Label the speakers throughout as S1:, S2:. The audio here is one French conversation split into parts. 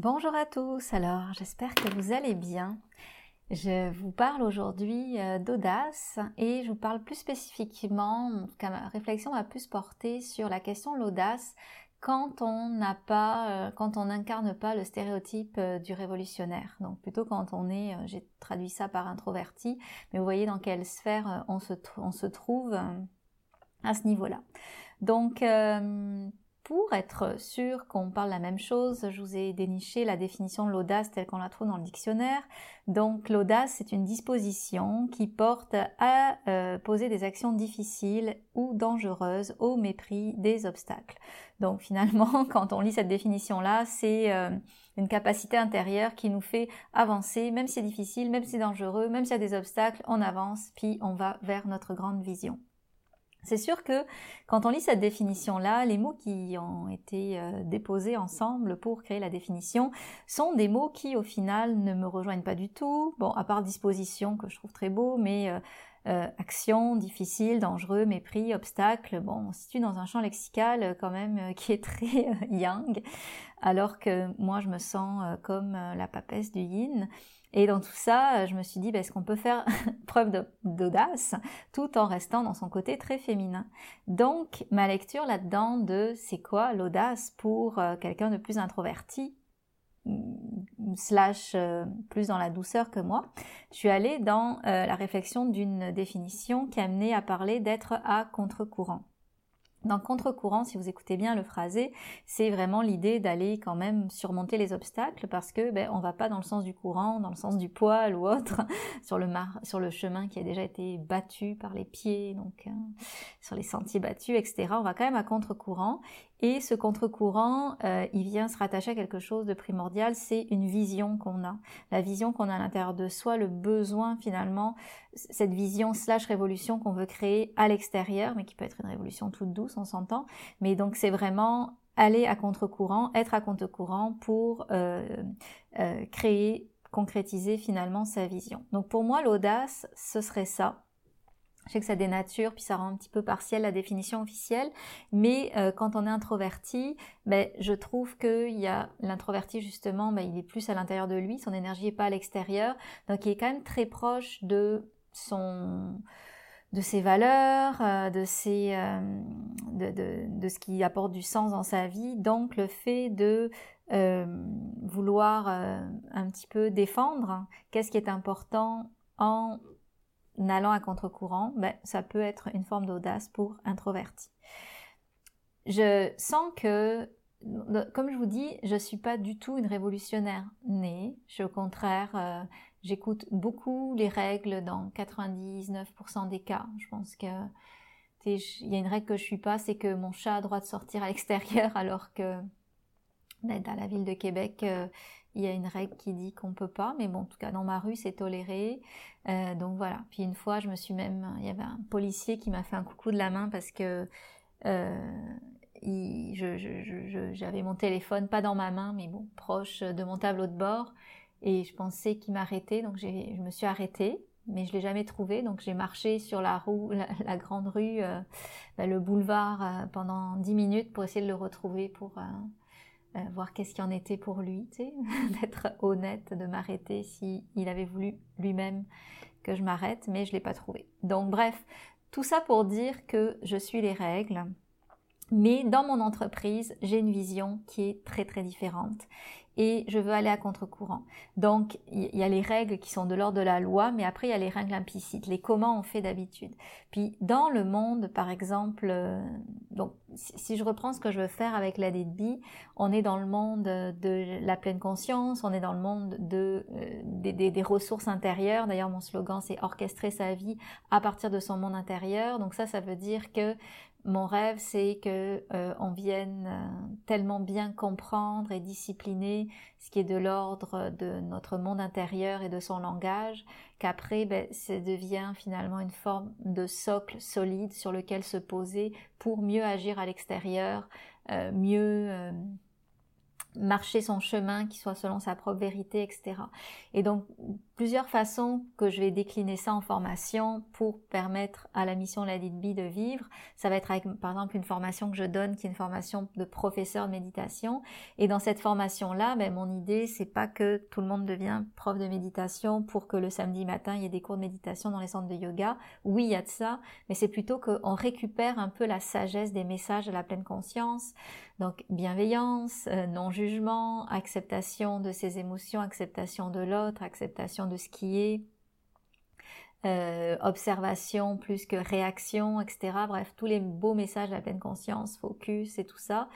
S1: Bonjour à tous, alors j'espère que vous allez bien. Je vous parle aujourd'hui euh, d'audace et je vous parle plus spécifiquement, ma réflexion va plus porter sur la question de l'audace quand on n'a pas, euh, quand on n'incarne pas le stéréotype euh, du révolutionnaire. Donc plutôt quand on est, j'ai traduit ça par introverti, mais vous voyez dans quelle sphère on se, on se trouve à ce niveau-là. Donc pour être sûr qu'on parle la même chose, je vous ai déniché la définition de l'audace telle qu'on la trouve dans le dictionnaire. Donc l'audace, c'est une disposition qui porte à euh, poser des actions difficiles ou dangereuses au mépris des obstacles. Donc finalement, quand on lit cette définition-là, c'est euh, une capacité intérieure qui nous fait avancer, même si c'est difficile, même si c'est dangereux, même s'il y a des obstacles, on avance, puis on va vers notre grande vision. C'est sûr que quand on lit cette définition-là, les mots qui ont été euh, déposés ensemble pour créer la définition sont des mots qui au final ne me rejoignent pas du tout. Bon, à part disposition que je trouve très beau, mais euh, euh, action, difficile, dangereux, mépris, obstacle. Bon, on se situe dans un champ lexical quand même qui est très yang, alors que moi je me sens comme la papesse du yin. Et dans tout ça, je me suis dit, bah, est-ce qu'on peut faire preuve d'audace tout en restant dans son côté très féminin? Donc, ma lecture là-dedans de c'est quoi l'audace pour euh, quelqu'un de plus introverti? Mm, slash euh, plus dans la douceur que moi, je suis allée dans euh, la réflexion d'une définition qui a amené à parler d'être à contre-courant. Dans contre-courant, si vous écoutez bien le phrasé, c'est vraiment l'idée d'aller quand même surmonter les obstacles parce que ben, on va pas dans le sens du courant, dans le sens du poil ou autre, sur le, chemin qui a déjà été battu par les pieds, donc hein, sur les sentiers battus, etc. On va quand même à contre-courant et ce contre-courant, euh, il vient se rattacher à quelque chose de primordial, c'est une vision qu'on a. La vision qu'on a à l'intérieur de soi, le besoin finalement, cette vision slash révolution qu'on veut créer à l'extérieur, mais qui peut être une révolution toute douce, on s'entend. Mais donc c'est vraiment aller à contre-courant, être à contre-courant pour euh, euh, créer, concrétiser finalement sa vision. Donc pour moi, l'audace, ce serait ça je sais que ça dénature, puis ça rend un petit peu partiel la définition officielle, mais euh, quand on est introverti, ben, je trouve que y a l'introverti justement, ben, il est plus à l'intérieur de lui, son énergie n'est pas à l'extérieur, donc il est quand même très proche de son de ses valeurs, euh, de, ses, euh, de, de, de, ce qui apporte du sens dans sa vie. Donc le fait de vouloir un petit peu défendre qu'est-ce qui est important en allant à contre-courant, ben, ça peut être une forme d'audace pour introverti. Je sens que, comme je vous dis, je ne suis pas du tout une révolutionnaire née. Je au contraire, euh, j'écoute beaucoup les règles dans 99% des cas. Je pense que il y a une règle que je suis pas, c'est que mon chat a droit de sortir à l'extérieur alors que ben, dans la ville de Québec, euh, il y a une règle qui dit qu'on peut pas, mais bon, en tout cas dans ma rue c'est toléré. Euh, donc voilà. Puis une fois, je me suis même, il y avait un policier qui m'a fait un coucou de la main parce que euh, j'avais mon téléphone pas dans ma main, mais bon, proche de mon tableau de bord, et je pensais qu'il m'arrêtait, donc je me suis arrêtée. Mais je l'ai jamais trouvé, donc j'ai marché sur la, roue, la, grande rue, euh, bah, le boulevard pendant dix minutes pour essayer de le retrouver pour voir qu'est-ce qui en était pour lui, d'être honnête, de m'arrêter si il avait voulu lui-même que je m'arrête, mais je l'ai pas trouvé. Donc bref, tout ça pour dire que je suis les règles, mais dans mon entreprise, j'ai une vision qui est très très différente et je veux aller à contre-courant. Donc, il y a les règles qui sont de l'ordre de la loi, mais après, il y a les règles implicites, les comment on fait d'habitude. Puis, dans le monde, par exemple, euh, donc, si je reprends ce que je veux faire avec la DDB, on est dans le monde de la pleine conscience, on est dans le monde de, euh, des, des ressources intérieures. D'ailleurs, mon slogan, c'est orchestrer sa vie à partir de son monde intérieur. Donc ça, ça veut dire que mon rêve, c'est que euh, on vienne euh, tellement bien comprendre et discipliner ce qui est de l'ordre de notre monde intérieur et de son langage, qu'après, ben, ça devient finalement une forme de socle solide sur lequel se poser pour mieux agir à l'extérieur, euh, mieux marcher son chemin qui soit selon sa propre vérité, etc. Et donc, plusieurs façons que je vais décliner ça en formation pour permettre à la mission La B de vivre. Ça va être avec, par exemple, une formation que je donne qui est une formation de professeur de méditation. Et dans cette formation-là, ben, mon idée, c'est pas que tout le monde devient prof de méditation pour que le samedi matin, il y ait des cours de méditation dans les centres de yoga. Oui, il y a de ça, mais c'est plutôt qu'on récupère un peu la sagesse des messages de la pleine conscience, donc bienveillance, euh, non-jugement, acceptation de ses émotions, acceptation de l'autre, acceptation de ce qui est, euh, observation plus que réaction, etc. Bref, tous les beaux messages de la pleine conscience, focus et tout ça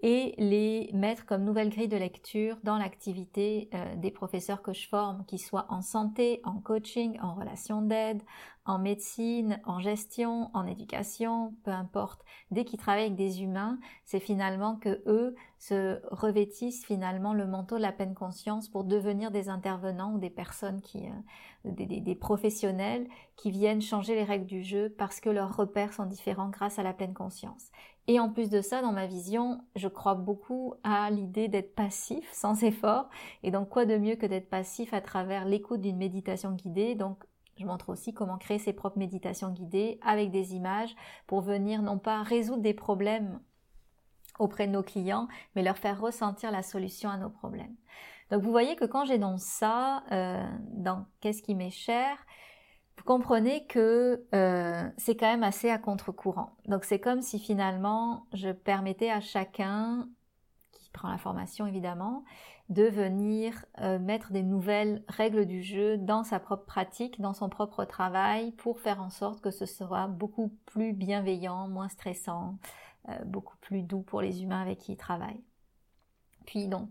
S1: et les mettre comme nouvelle grille de lecture dans l'activité euh, des professeurs que je forme, qu'ils soient en santé, en coaching, en relation d'aide, en médecine, en gestion, en éducation, peu importe. Dès qu'ils travaillent avec des humains, c'est finalement que eux se revêtissent finalement le manteau de la pleine conscience pour devenir des intervenants ou des personnes qui, euh, des, des, professionnels qui viennent changer les règles du jeu parce que leurs repères sont différents grâce à la pleine conscience. Et en plus de ça, dans ma vision, je crois beaucoup à l'idée d'être passif, sans effort. Et donc, quoi de mieux que d'être passif à travers l'écoute d'une méditation guidée? Donc, je montre aussi comment créer ses propres méditations guidées avec des images pour venir non pas résoudre des problèmes auprès de nos clients, mais leur faire ressentir la solution à nos problèmes. Donc vous voyez que quand j'énonce ça euh, dans Qu'est-ce qui m'est cher, vous comprenez que euh, c'est quand même assez à contre-courant. Donc c'est comme si finalement je permettais à chacun, qui prend la formation évidemment, de venir euh, mettre des nouvelles règles du jeu dans sa propre pratique, dans son propre travail, pour faire en sorte que ce sera beaucoup plus bienveillant, moins stressant, euh, beaucoup plus doux pour les humains avec qui il travaille. Puis donc,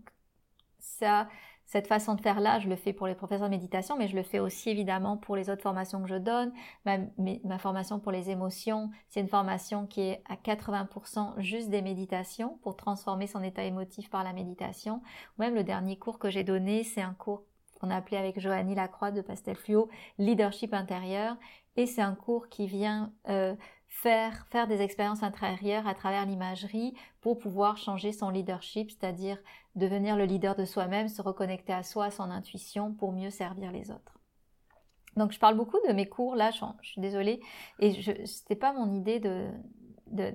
S1: ça, cette façon de faire là, je le fais pour les professeurs de méditation, mais je le fais aussi évidemment pour les autres formations que je donne. Ma, ma formation pour les émotions, c'est une formation qui est à 80% juste des méditations pour transformer son état émotif par la méditation. Même le dernier cours que j'ai donné, c'est un cours qu'on a appelé avec Joannie Lacroix de Pastel Fluo, Leadership intérieur. Et c'est un cours qui vient euh, faire, faire des expériences intérieures à travers l'imagerie pour pouvoir changer son leadership, c'est-à-dire devenir le leader de soi-même, se reconnecter à soi, à son intuition pour mieux servir les autres. Donc je parle beaucoup de mes cours là, je, suis désolée, et je c'était pas mon idée de, de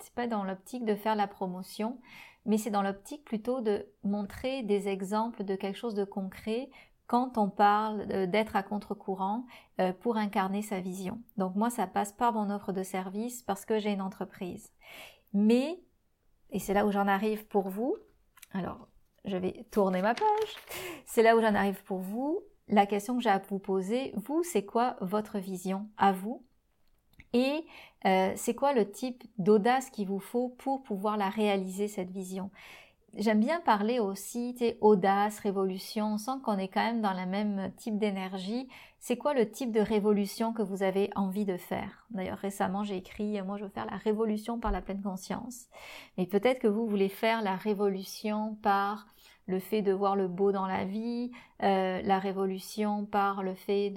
S1: c'est pas dans l'optique de faire la promotion, mais c'est dans l'optique plutôt de montrer des exemples de quelque chose de concret quand on parle d'être à contre-courant euh, pour incarner sa vision. Donc moi, ça passe par mon offre de service parce que j'ai une entreprise. Mais, et c'est là où j'en arrive pour vous, alors je vais tourner ma page, c'est là où j'en arrive pour vous, la question que j'ai à vous poser, vous, c'est quoi votre vision à vous? Et euh, c'est quoi le type d'audace qu'il vous faut pour pouvoir la réaliser, cette vision? J'aime bien parler aussi, tu audace, révolution. On sent qu'on est quand même dans le même type d'énergie. C'est quoi le type de révolution que vous avez envie de faire? D'ailleurs, récemment, j'ai écrit, moi, je veux faire la révolution par la pleine conscience. Mais peut-être que vous voulez faire la révolution par le fait de voir le beau dans la vie, euh, la révolution par le fait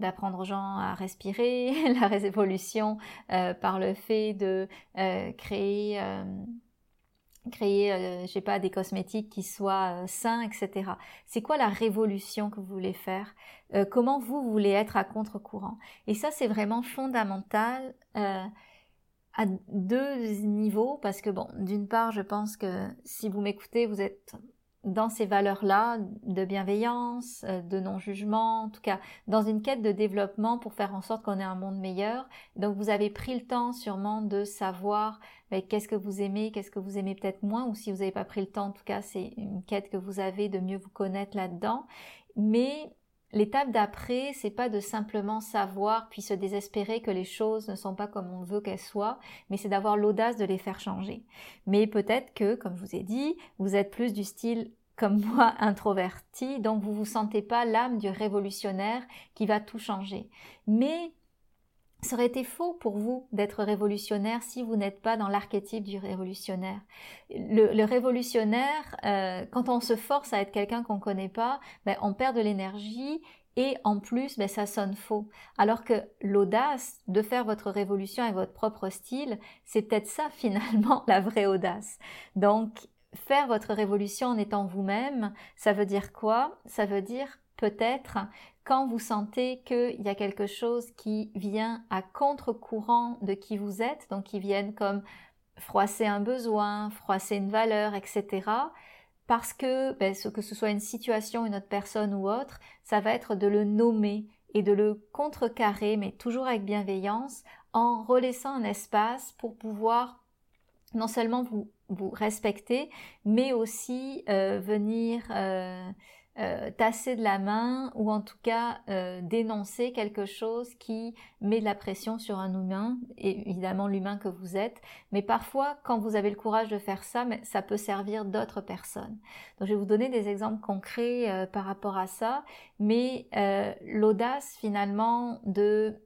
S1: d'apprendre aux gens à respirer, la révolution euh, par le fait de euh, créer créer, euh, je sais pas, des cosmétiques qui soient euh, sains, etc. C'est quoi la révolution que vous voulez faire? Euh, Comment vous voulez être à contre-courant? Et ça, c'est vraiment fondamental à deux niveaux parce que bon, d'une part, je pense que si vous m'écoutez, vous êtes dans ces valeurs-là de bienveillance, euh, de non-jugement, en tout cas dans une quête de développement pour faire en sorte qu'on ait un monde meilleur. Donc vous avez pris le temps sûrement de savoir qu'est-ce que vous aimez, qu'est-ce que vous aimez peut-être moins, ou si vous n'avez pas pris le temps, en tout cas c'est une quête que vous avez de mieux vous connaître là-dedans. Mais L'étape d'après, c'est pas de simplement savoir puis se désespérer que les choses ne sont pas comme on veut qu'elles soient, mais c'est d'avoir l'audace de les faire changer. Mais peut-être que, comme je vous ai dit, vous êtes plus du style comme moi introverti, donc vous vous sentez pas l'âme du révolutionnaire qui va tout changer. Mais ça aurait été faux pour vous d'être révolutionnaire si vous n'êtes pas dans l'archétype du révolutionnaire. Le, révolutionnaire, euh, quand on se force à être quelqu'un qu'on ne connaît pas, ben, on perd de l'énergie et en plus, ben, ça sonne faux. Alors que l'audace de faire votre révolution avec votre propre style, c'est peut-être ça finalement la vraie audace. Donc, faire votre révolution en étant vous-même, ça veut dire quoi? Ça veut dire peut-être quand vous sentez qu'il y a quelque chose qui vient à contre-courant de qui vous êtes, donc qui viennent comme froisser un besoin, froisser une valeur, etc. Parce que, ben, que ce soit une situation, une autre personne ou autre, ça va être de le nommer et de le contrecarrer, mais toujours avec bienveillance, en relaissant un espace pour pouvoir non seulement vous, vous respecter, mais aussi euh, venir euh, euh, tasser de la main ou en tout cas euh, dénoncer quelque chose qui met de la pression sur un humain, et évidemment l'humain que vous êtes, mais parfois quand vous avez le courage de faire ça, ça peut servir d'autres personnes. Donc je vais vous donner des exemples concrets euh, par rapport à ça, mais l'audace finalement de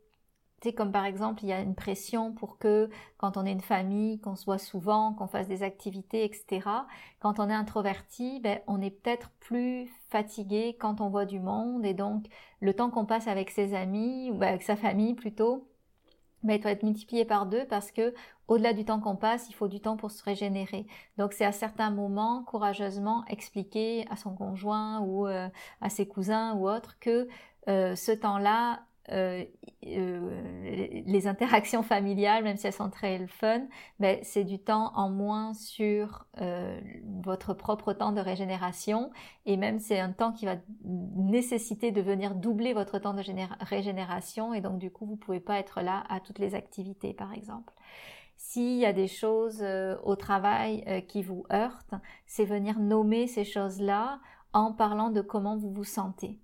S1: comme par exemple, il y a une pression pour que quand on est une famille, qu'on soit souvent, qu'on fasse des activités, etc. Quand on est introverti, ben, on est peut-être plus fatigué quand on voit du monde et donc le temps qu'on passe avec ses amis ou avec sa famille plutôt, ben, doit être multiplié par deux parce que au-delà du temps qu'on passe, il faut du temps pour se régénérer. Donc c'est à certains moments courageusement expliquer à son conjoint ou euh, à ses cousins ou autres que euh, ce temps-là euh, euh, les interactions familiales, même si elles sont très fun, ben, c'est du temps en moins sur euh, votre propre temps de régénération et même c'est un temps qui va nécessiter de venir doubler votre temps de régénération et donc du coup vous pouvez pas être là à toutes les activités par exemple. S'il y a des choses au travail qui vous heurtent, c'est venir nommer ces choses-là en parlant de comment vous vous sentez.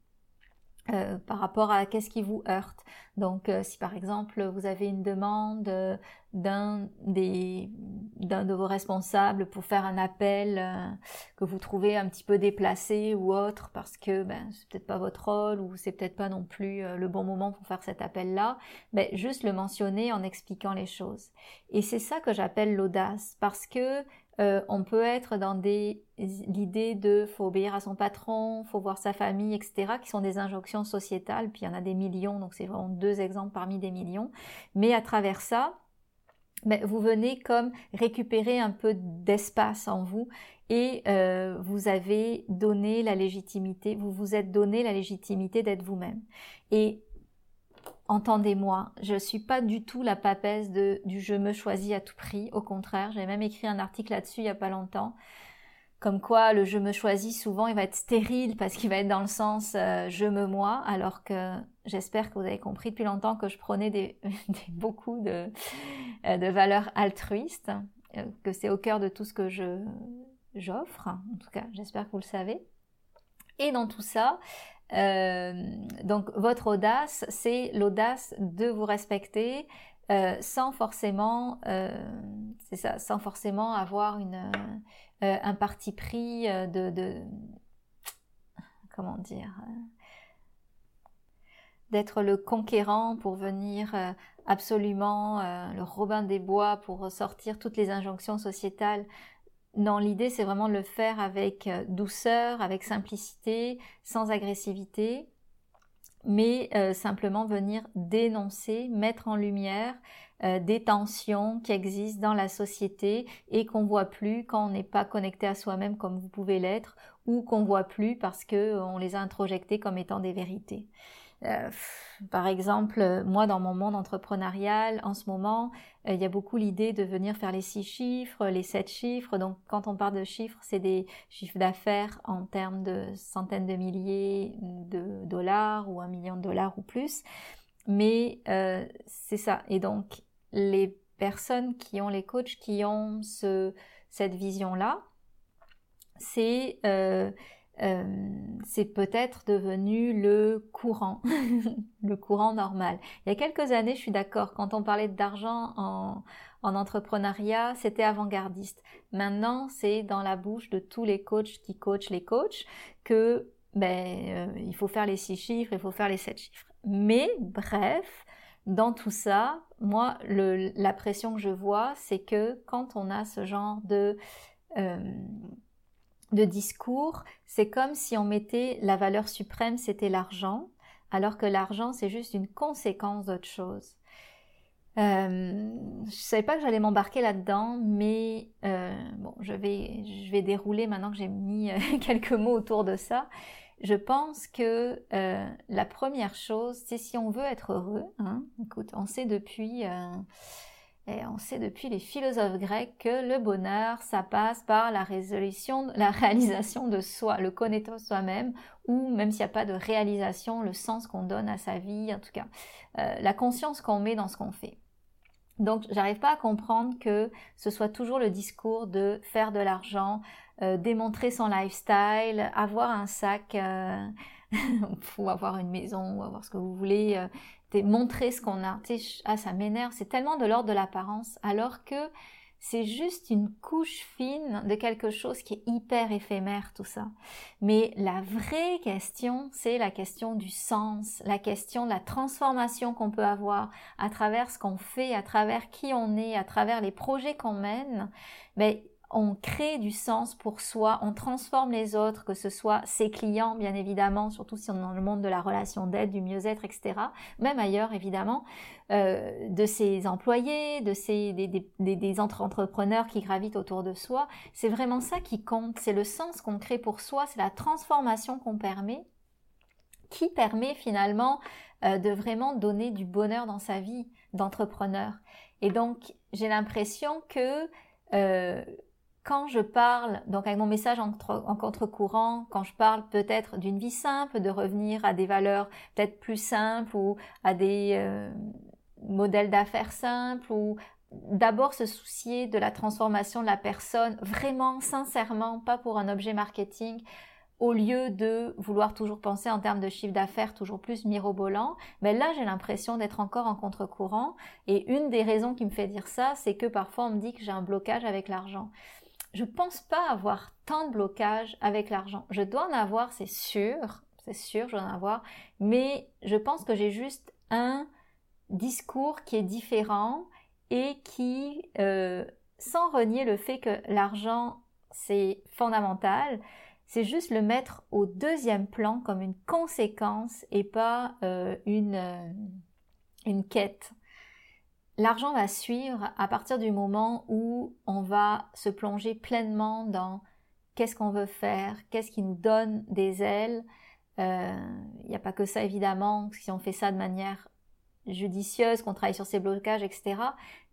S1: Euh, par rapport à qu'est-ce qui vous heurte. Donc, euh, si par exemple vous avez une demande euh, d'un des d'un de vos responsables pour faire un appel que vous trouvez un petit peu déplacé ou autre parce que ben c'est peut-être pas votre rôle ou c'est peut-être pas non plus le bon moment pour faire cet appel-là, ben juste le mentionner en expliquant les choses. Et c'est ça que j'appelle l'audace parce que euh, on peut être dans l'idée de faut obéir à son patron, faut voir sa famille, etc., qui sont des injonctions sociétales. Puis il y en a des millions, donc c'est vraiment deux exemples parmi des millions. Mais à travers ça, ben, vous venez comme récupérer un peu d'espace en vous et euh, vous avez donné la légitimité, vous vous êtes donné la légitimité d'être vous-même. Entendez-moi, je ne suis pas du tout la papesse de, du je me choisis à tout prix. Au contraire, j'ai même écrit un article là-dessus il n'y a pas longtemps. Comme quoi, le je me choisis, souvent, il va être stérile parce qu'il va être dans le sens euh, je me moi, alors que j'espère que vous avez compris depuis longtemps que je prenais beaucoup de, euh, de valeurs altruistes, euh, que c'est au cœur de tout ce que j'offre. En tout cas, j'espère que vous le savez. Et dans tout ça, donc votre audace, c'est l'audace de vous respecter euh, sans forcément, euh, c'est ça, sans forcément avoir une, un parti pris de comment dire, d'être le conquérant pour venir absolument le Robin des Bois pour sortir toutes les injonctions sociétales non, l'idée, c'est vraiment de le faire avec euh, douceur, avec simplicité, sans agressivité, mais euh, simplement venir dénoncer, mettre en lumière euh, des tensions qui existent dans la société et qu'on voit plus quand on n'est pas connecté à soi-même comme vous pouvez l'être, ou qu'on voit plus parce qu'on les a introjectés comme étant des vérités. Euh, par exemple, moi dans mon monde entrepreneurial, en ce moment, euh, il y a beaucoup l'idée de venir faire les six chiffres, les sept chiffres. Donc quand on parle de chiffres, c'est des chiffres d'affaires en termes de centaines de milliers de dollars ou un million de dollars ou plus. Mais euh, c'est ça. Et donc les personnes qui ont les coachs qui ont ce, cette vision-là, c'est euh, c'est peut-être devenu le courant, le courant normal. Il y a quelques années, je suis d'accord, quand on parlait d'argent en, en entrepreneuriat, c'était avant-gardiste. Maintenant, c'est dans la bouche de tous les coachs qui coachent les coachs que ben, euh, il faut faire les six chiffres, il faut faire les sept chiffres. Mais bref, dans tout ça, moi, la pression que je vois, c'est que quand on a ce genre de euh, de discours, c'est comme si on mettait la valeur suprême, c'était l'argent, alors que l'argent, c'est juste une conséquence d'autre chose. Euh, je savais pas que j'allais m'embarquer là-dedans, mais euh, bon, je vais, je vais dérouler maintenant que j'ai mis euh, quelques mots autour de ça. Je pense que la première chose, c'est si on veut être heureux. Hein, écoute, on sait depuis on sait depuis les philosophes grecs que le bonheur, ça passe par la résolution, la réalisation de soi, le connaître soi-même, ou même s'il n'y a pas de réalisation, le sens qu'on donne à sa vie, en tout cas, euh, la conscience qu'on met dans ce qu'on fait. Donc, j'arrive pas à comprendre que ce soit toujours le discours de faire de l'argent, euh, démontrer son lifestyle, avoir un sac, euh, ou avoir une maison, ou avoir ce que vous voulez, montrer ce qu'on a. ah, ça m'énerve, c'est tellement de l'ordre de l'apparence, alors que c'est juste une couche fine de quelque chose qui est hyper éphémère, tout ça. Mais la vraie question, c'est la question du sens, la question de la transformation qu'on peut avoir à travers ce qu'on fait, à travers qui on est, à travers les projets qu'on mène. Mais on crée du sens pour soi, on transforme les autres, que ce soit ses clients, bien évidemment, surtout si on est dans le monde de la relation d'aide, du mieux-être, etc., même ailleurs, évidemment, euh, de ses employés, de ses, des, des, des entrepreneurs qui gravitent autour de soi. C'est vraiment ça qui compte, c'est le sens qu'on crée pour soi, c'est la transformation qu'on permet, qui permet finalement euh, de vraiment donner du bonheur dans sa vie d'entrepreneur. Et donc, j'ai l'impression que... Euh, quand je parle, donc avec mon message en, contre-courant, quand je parle peut-être d'une vie simple, de revenir à des valeurs peut-être plus simples ou à des euh, modèles d'affaires simples ou d'abord se soucier de la transformation de la personne, vraiment, sincèrement, pas pour un objet marketing, au lieu de vouloir toujours penser en termes de chiffre d'affaires toujours plus mirobolant, mais là j'ai l'impression d'être encore en contre-courant. Et une des raisons qui me fait dire ça, c'est que parfois on me dit que j'ai un blocage avec l'argent je pense pas avoir tant de blocages avec l'argent. Je dois en avoir, c'est sûr, c'est sûr, je dois en avoir, mais je pense que j'ai juste un discours qui est différent et qui, euh, sans renier le fait que l'argent c'est fondamental, c'est juste le mettre au deuxième plan comme une conséquence et pas euh, une, euh, une quête l'argent va suivre à partir du moment où on va se plonger pleinement dans qu'est-ce qu'on veut faire, qu'est-ce qui nous donne des ailes. Il euh, n'y a pas que ça évidemment, si on fait ça de manière judicieuse, qu'on travaille sur ses blocages, etc.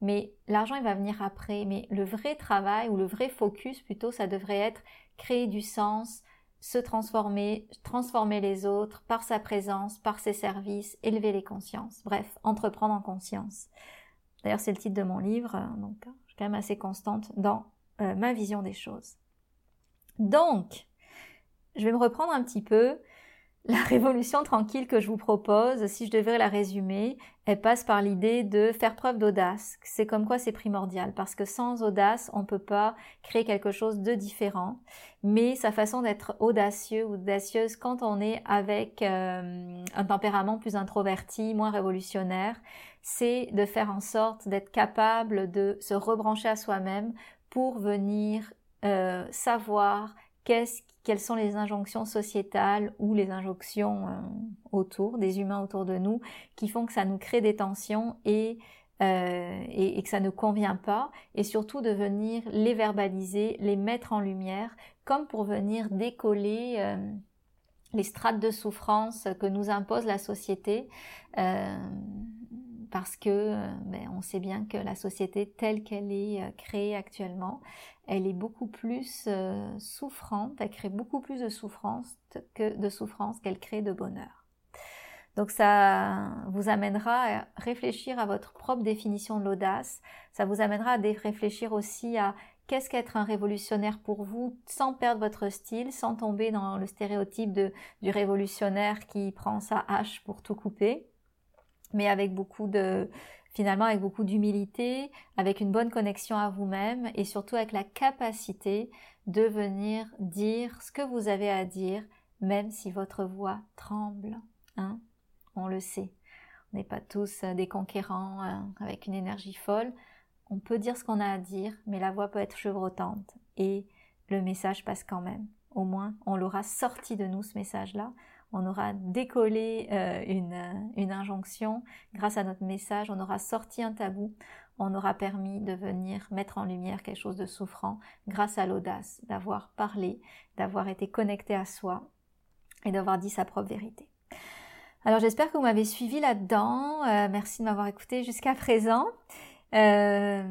S1: Mais l'argent, il va venir après. Mais le vrai travail ou le vrai focus plutôt, ça devrait être créer du sens, se transformer, transformer les autres par sa présence, par ses services, élever les consciences. Bref, entreprendre en conscience. D'ailleurs, c'est le titre de mon livre, euh, donc je suis quand même assez constante dans euh, ma vision des choses. Donc, je vais me reprendre un petit peu. La révolution tranquille que je vous propose, si je devais la résumer, elle passe par l'idée de faire preuve d'audace. C'est comme quoi c'est primordial, parce que sans audace, on ne peut pas créer quelque chose de différent. Mais sa façon d'être audacieux ou audacieuse quand on est avec euh, un tempérament plus introverti, moins révolutionnaire, c'est de faire en sorte d'être capable de se rebrancher à soi-même pour venir euh, savoir quelles sont les injonctions sociétales ou les injonctions euh, autour, des humains autour de nous, qui font que ça nous crée des tensions et, euh, et, que ça ne convient pas, et surtout de venir les verbaliser, les mettre en lumière, comme pour venir décoller les strates de souffrance que nous impose la société. Euh, parce que euh, ben, on sait bien que la société telle qu'elle est euh, créée actuellement, elle est beaucoup plus souffrante, elle crée beaucoup plus de souffrance que de souffrance qu'elle crée de bonheur. Donc ça vous amènera à réfléchir à votre propre définition de l'audace, ça vous amènera à réfléchir aussi à qu'est-ce qu'être un révolutionnaire pour vous sans perdre votre style, sans tomber dans le stéréotype du révolutionnaire qui prend sa hache pour tout couper, mais avec beaucoup de, finalement avec beaucoup d'humilité, avec une bonne connexion à vous-même et surtout avec la capacité de venir dire ce que vous avez à dire, même si votre voix tremble. Hein On le sait. On n'est pas tous des conquérants euh, avec une énergie folle on peut dire ce qu'on a à dire, mais la voix peut être chevrotante et le message passe quand même. Au moins, on l'aura sorti de nous, ce message-là. On aura décollé euh, une, euh, une injonction grâce à notre message. On aura sorti un tabou. On aura permis de venir mettre en lumière quelque chose de souffrant grâce à l'audace d'avoir parlé, d'avoir été connecté à soi et d'avoir dit sa propre vérité. Alors j'espère que vous m'avez suivi là-dedans. Euh, merci de m'avoir écouté jusqu'à présent. Euh,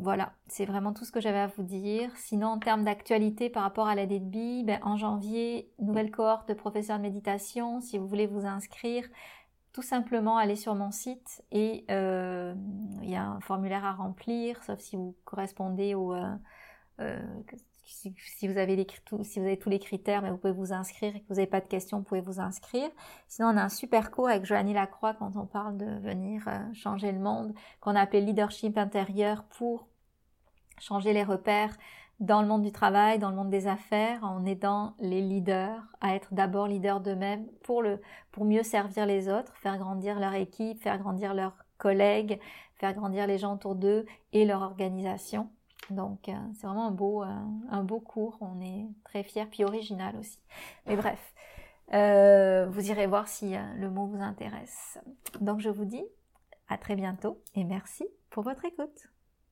S1: voilà, c'est vraiment tout ce que j'avais à vous dire. Sinon, en termes d'actualité par rapport à la DDB, ben, en janvier, nouvelle cohorte de professeurs de méditation. Si vous voulez vous inscrire, tout simplement allez sur mon site et euh, il y a un formulaire à remplir, sauf si vous correspondez au, euh, si, vous avez tous les critères, mais vous pouvez vous inscrire et que vous n'avez pas de questions, vous pouvez vous inscrire. Sinon, on a un super cours avec Joanny Lacroix quand on parle de venir euh, changer le monde, qu'on a appelé leadership intérieur pour changer les repères dans le monde du travail, dans le monde des affaires, en aidant les leaders à être d'abord leaders d'eux-mêmes pour le, pour mieux servir les autres, faire grandir leur équipe, faire grandir leurs collègues, faire grandir les gens autour d'eux et leur organisation. Donc euh, c'est vraiment un beau, euh, un beau cours, on est très fiers, puis original aussi. Mais bref, euh, vous irez voir si le mot vous intéresse. Donc je vous dis à très bientôt et merci pour votre écoute.